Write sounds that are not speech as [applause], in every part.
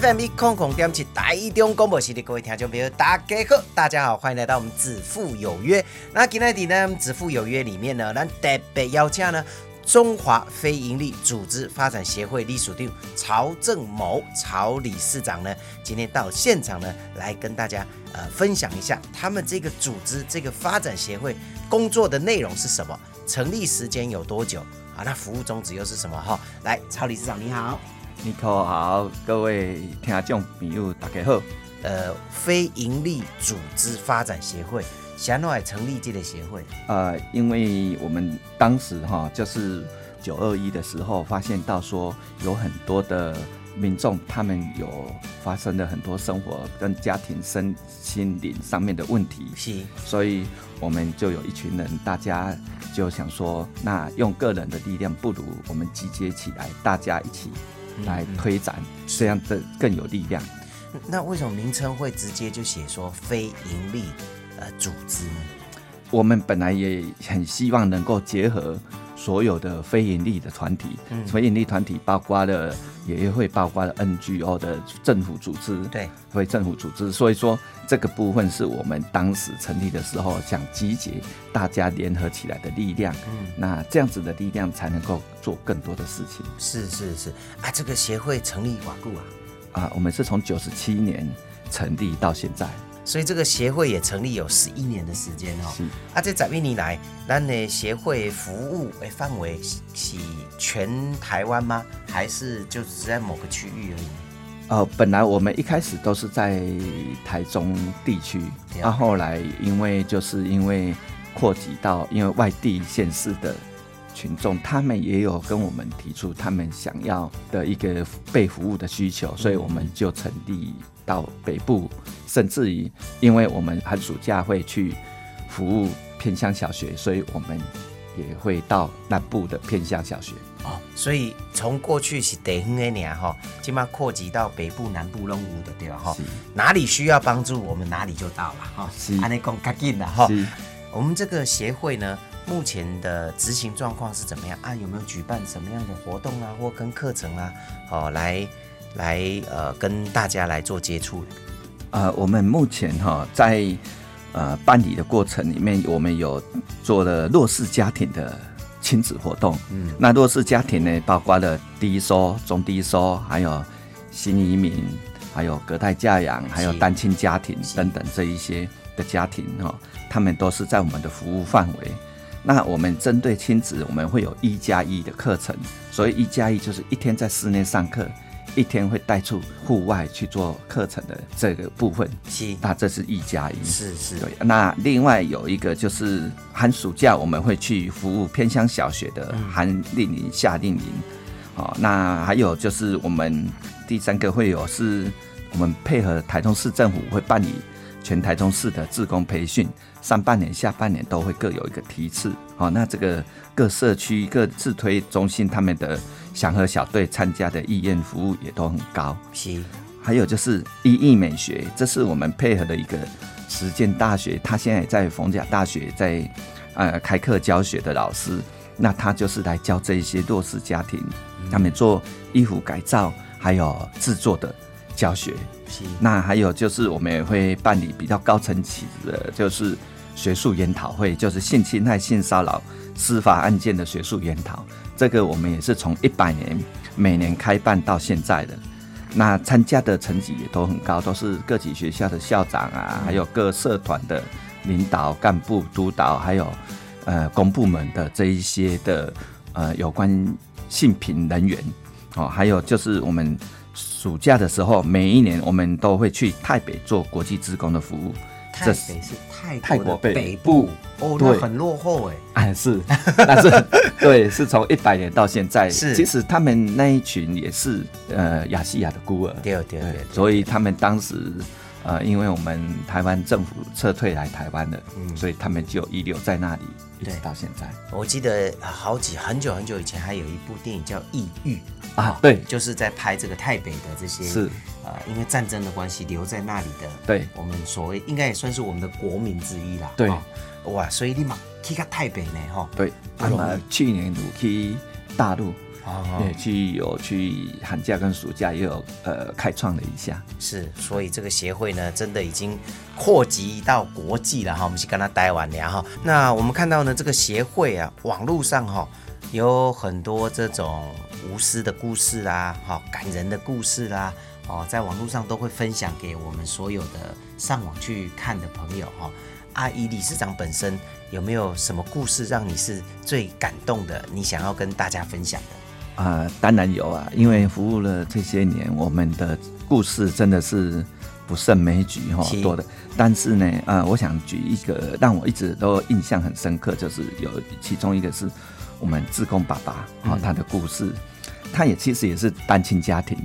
FM 一空空点起台中广播系的各位听众朋友，大家好，大家好，欢迎来到我们子父有约。那今天呢，子父有约里面呢，咱特别邀请呢中华非营利组织发展协会隶属地曹正谋曹理事长呢，今天到现场呢，来跟大家呃分享一下他们这个组织这个发展协会工作的内容是什么，成立时间有多久啊？那服务宗旨又是什么？哈，来，曹理事长你好。你好，各位听众朋友，大家好。呃，非营利组织发展协会，想来成立这个协会。呃，因为我们当时哈，就是九二一的时候，发现到说有很多的民众，他们有发生了很多生活跟家庭身心灵上面的问题。是，所以我们就有一群人，大家就想说，那用个人的力量，不如我们集结起来，大家一起。来推展，这样的更有力量。那为什么名称会直接就写说非盈利呃组织呢？我们本来也很希望能够结合所有的非盈利的团体，嗯非盈利团体包括了也会包括了 NGO 的政府组织，对，非政府组织。所以说这个部分是我们当时成立的时候想集结大家联合起来的力量。嗯，那这样子的力量才能够做更多的事情。是是是啊，这个协会成立瓦固啊，啊，我们是从九十七年成立到现在。所以这个协会也成立有十一年的时间哦。是啊，这十一年来，咱的协会服务的范围是全台湾吗？还是就只在某个区域而已？呃，本来我们一开始都是在台中地区，然后来因为就是因为扩及到因为外地县市的群众，他们也有跟我们提出他们想要的一个被服务的需求，所以我们就成立。到北部，甚至于，因为我们寒暑假会去服务偏乡小学，所以我们也会到南部的偏乡小学。哦，所以从过去是地方的年哈，起码扩及到北部、南部、拢有的对吧？哈，哪里需要帮助，我们哪里就到了哈。是，安尼讲较紧了哈。我们这个协会呢，目前的执行状况是怎么样啊？有没有举办什么样的活动啊，或跟课程啊？哦，来。来呃，跟大家来做接触。呃，我们目前哈在呃办理的过程里面，我们有做了弱势家庭的亲子活动。嗯，那弱势家庭呢，包括了低收、中低收，还有新移民，还有隔代教养，还有单亲家庭等等这一些的家庭哈，他们都是在我们的服务范围。那我们针对亲子，我们会有一加一的课程，所以一加一就是一天在室内上课。一天会带出户外去做课程的这个部分，是那这是一加一，是是。对，那另外有一个就是寒暑假我们会去服务偏乡小学的寒令营、夏令营，哦，那还有就是我们第三个会有是我们配合台中市政府会办理全台中市的志工培训，上半年、下半年都会各有一个梯次，好，那这个各社区各自推中心他们的。祥和小队参加的意愿服务也都很高，是。还有就是一艺美学，这是我们配合的一个实践大学，他现在也在逢甲大学在呃开课教学的老师，那他就是来教这一些弱势家庭，他们做衣服改造还有制作的教学。是。那还有就是我们也会办理比较高层级的，就是学术研讨会，就是性侵害、性骚扰司法案件的学术研讨。这个我们也是从一百年每年开办到现在的，那参加的成绩也都很高，都是各级学校的校长啊，还有各社团的领导干部、督导，还有呃公部门的这一些的呃有关性平人员哦，还有就是我们暑假的时候，每一年我们都会去台北做国际职工的服务。台北是泰泰国北部。哦，那很落后哎，哎 [laughs] 是，[laughs] 但是对，是从一百年到现在，是。其实他们那一群也是呃亚细亚的孤儿，对对对，所以他们当时呃，因为我们台湾政府撤退来台湾了，嗯。所以他们就遗留在那里，一直对。到现在。我记得好几很久很久以前还有一部电影叫《异域》啊。对。就是在拍这个台北的这些是。呃，因为战争的关系留在那里的，对。我们所谓应该也算是我们的国民之一啦。对。哦。哇，所以立马去到台北呢，哈，对，不容易他们去年有去大陆，哦也去有去寒假跟暑假也有呃开创了一下。是，所以这个协会呢，真的已经扩及到国际了哈。我们去跟他待完了哈。那我们看到呢，这个协会啊，网络上哈有很多这种无私的故事啦，哈，感人的故事啦，哦，在网络上都会分享给我们所有的上网去看的朋友哈。阿姨理事长本身有没有什么故事让你是最感动的？你想要跟大家分享的？啊、当然有啊，因为服务了这些年，我们的故事真的是不胜枚举哈、是多的。但是呢，呃，我想举一个让我一直都印象很深刻，就是有其中一个是我们志工爸爸哈、嗯他的故事，他也其实也是单亲家庭。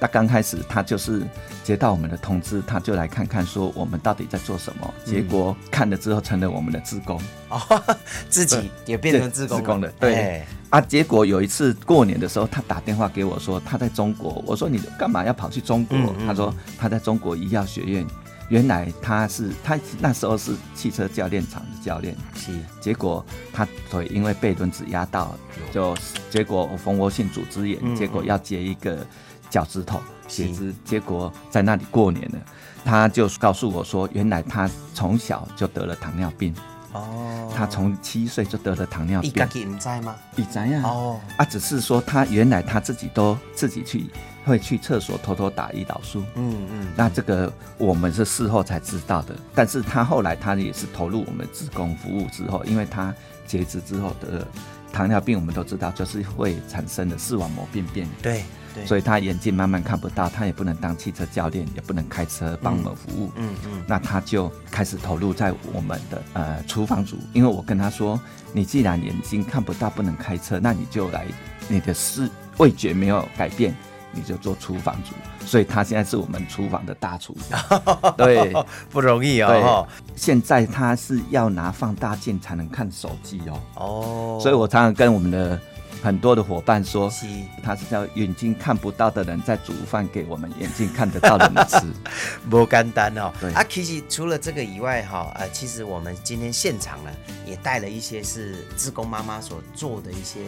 他刚开始他就是接到我们的通知，他就来看看说我们到底在做什么。结果看了之后成了我们的职工。哦，[laughs] 自己也变成自工了自工的对哎啊，结果有一次过年的时候，他打电话给我说他在中国。我说你干嘛要跑去中国？嗯嗯他说他在中国医药学院。原来他是他那时候是汽车教练厂的教练，是结果他腿因为被轮子压到，就结果蜂窝性组织炎，嗯结果要接一个脚趾头是截肢，结果在那里过年了。他就告诉我说，原来他从小就得了糖尿病，哦，他从七岁就得了糖尿病一家。己唔知吗？你怎样？哦，啊，只是说他原来他自己都自己去会去厕所偷偷打胰岛素。嗯嗯，那这个我们是事后才知道的，但是他后来他也是投入我们职工服务之后，因为他截肢之后得了糖尿病，我们都知道就是会产生的视网膜病变，对对，所以以他眼睛慢慢看不到，他也不能当汽车教练，也不能开车帮我们服务。嗯嗯那他就开始投入在我们的呃厨房组，因为我跟他说，你既然眼睛看不到不能开车，那你就来你的视味觉没有改变，你就做厨房组。所以他现在是我们厨房的大厨。[laughs] 对。不容易哦对，现在他是要拿放大镜才能看手机哦，哦，所以我常常跟我们的很多的伙伴说。是他是叫眼睛看不到的人在煮饭给我们眼睛看得到的人吃。[laughs] 不简单哦。对啊，其实除了这个以外哈，呃，其实我们今天现场呢也带了一些是志工妈妈所做的一些，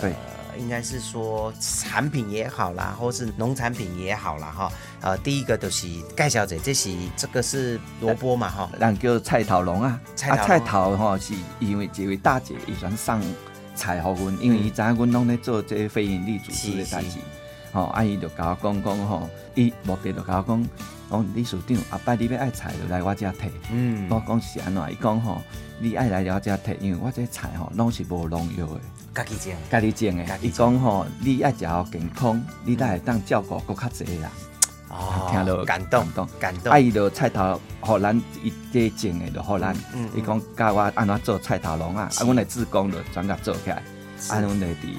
对呃，应该是说产品也好啦，或是农产品也好啦哈。呃，第一个就是盖小姐，这是这个是萝卜嘛哈，人叫菜头龙啊，菜头龙啊菜头吼是因为这位大姐伊选送菜互阮，因为伊知影阮拢咧做这个非营利组织的代志吼，啊伊就甲我讲讲吼，伊目的就甲我讲，讲理事长后摆你要爱菜就来我遮摕，嗯。我讲是安怎？伊讲吼，你爱来我遮摕，因为我这菜吼拢是无农药的，家己种，家己种的。伊讲吼，你爱食好健康，你才会当照顾搁较济人。哦听了感动感动。啊，，伊就菜头，互咱伊这种的就互咱嗯嗯，伊讲教我安怎做菜头龙啊，是。啊，阮的志工就专甲做起来，是。啊，阮就伫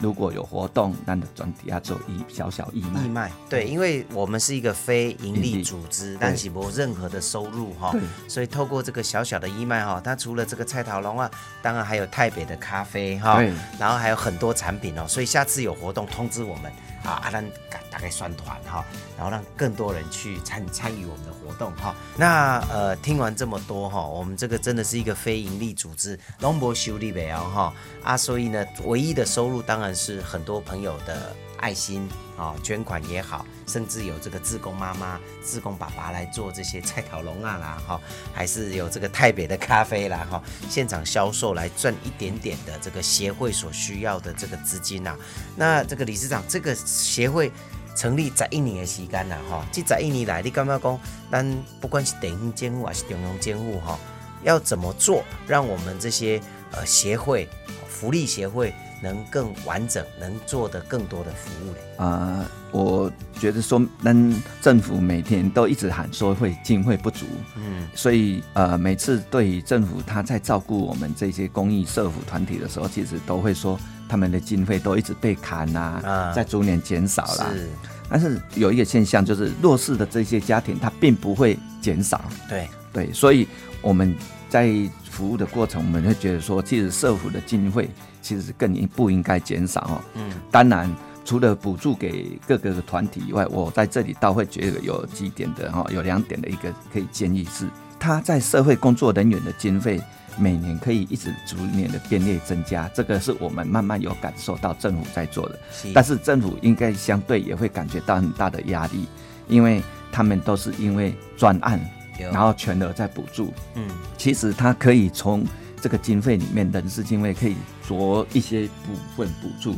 如果有活动，咱就专底下做义小小义卖义。卖对，因为我们是一个非盈利组织，但是没有任何的收入哈对，所以透过这个小小的义卖哈，它除了这个菜桃龙啊，当然还有台北的咖啡哈对，然后还有很多产品哦，所以下次有活动通知我们啊，啊，咱大概宣团哈，然后让更多人去参参与我们的活动哈。那呃，听完这么多哈，我们这个真的是一个非盈利组织，龙博修利北哦哈啊，所以呢，唯一的收入当然是很多朋友的爱心啊、捐款也好，甚至有这个自工妈妈、自工爸爸来做这些菜烤龙啊啦哈，还是有这个台北的咖啡啦哈，现场销售来赚一点点的这个协会所需要的这个资金啊。那这个理事长，这个协会成立十一年的时间啦哈，这十一年来，你感觉讲，咱不管是地方监护还是中央监护哈，要怎么做，让我们这些呃协会、福利协会能更完整，能做的更多的服务嘞？啊、我觉得说，能政府每天都一直喊说会经费不足，嗯，所以呃，每次对于政府他在照顾我们这些公益社福团体的时候，其实都会说他们的经费都一直被砍啦、啊在逐年减少啦。是，但是有一个现象，就是弱势的这些家庭，他并不会减少。对，对，所以我们在服务的过程，我们会觉得说，其实社府的经费其实更应不应该减少哦。嗯，当然，除了补助给各个团体以外，我在这里倒会觉得有几点的哈，有两点的一个可以建议是，他在社会工作人员的经费每年可以一直逐年的编列增加，这个是我们慢慢有感受到政府在做的。是但是政府应该相对也会感觉到很大的压力，因为他们都是因为专案，有然后全额再补助。嗯，其实他可以从这个经费里面，人事经费可以着一些部分补助，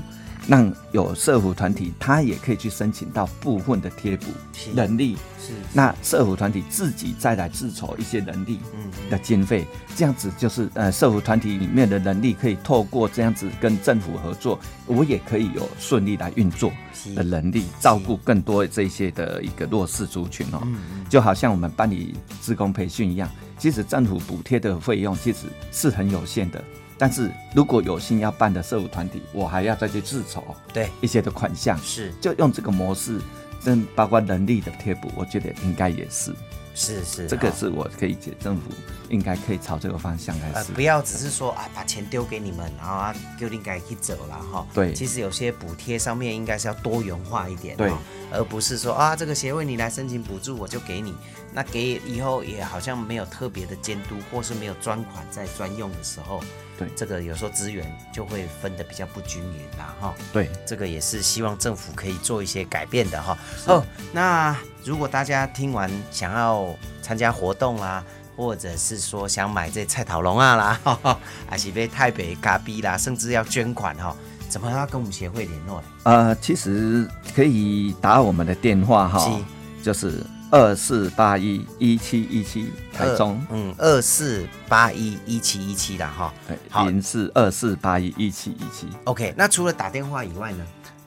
让有社服团体，他也可以去申请到部分的贴补是人力。是那社服团体自己再来自筹一些人力嗯的经费，这样子就是呃社服团体里面的能力可以透过这样子跟政府合作，我也可以有顺利来运作的能力，照顾更多这些的一个弱势族群哦。嗯就好像我们办理职工培训一样，其实政府补贴的费用其实是很有限的。但是如果有心要办的社福团体，我还要再去自筹对，一些的款项，是。就用这个模式，真包括人力的贴补，我觉得应该也是，是是，这个哦是我可以解政府应该可以朝这个方向来呃，不要只是说啊，把钱丢给你们，然后啊，就应该去走了哈。对。其实有些补贴上面应该是要多元化一点，对。哦，而不是说啊，这个协会你来申请补助我就给你，那给以后也好像没有特别的监督，或是没有专款在专用的时候，对这个有时候资源就会分的比较不均匀啦哈。对，这个也是希望政府可以做一些改变的哈。哦，那如果大家听完想要参加活动啦，或者是说想买这菜头龙啊啦，哈 [laughs] 哈还是被台北咖啡啦，甚至要捐款哈，怎么要跟我们协会联络呢？呃，其实可以打我们的电话哈，就是二四八一一七一七台中，嗯，二四八一一七一七啦哈。好对，零四二四八一一七一七。OK，那除了打电话以外呢？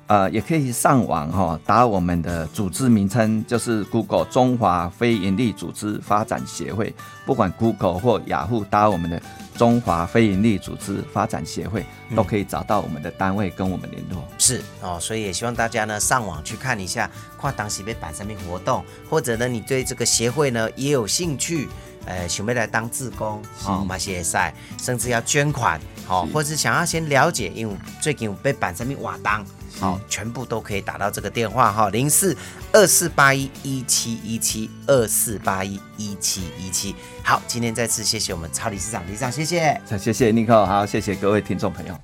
呃，也可以上网哈、打我们的组织名称，就是 Google 中华非营利组织发展协会，不管 Google 或雅虎打我们的中华非营利组织发展协会，都可以找到我们的单位跟我们联络。是哦，所以也希望大家呢上网去看一下，跨当时被办什么活动，或者呢你对这个协会呢也有兴趣，呃，想要来当志工哦，马些赛，甚至要捐款，好、是或是想要先了解，因为最近有被办什么活动。好、全部都可以打到这个电话哈，零四二四八一一七一七二四八一一七一七。好，今天再次谢谢我们超理事长，理事长谢谢。谢谢 Nico，好，谢谢各位听众朋友。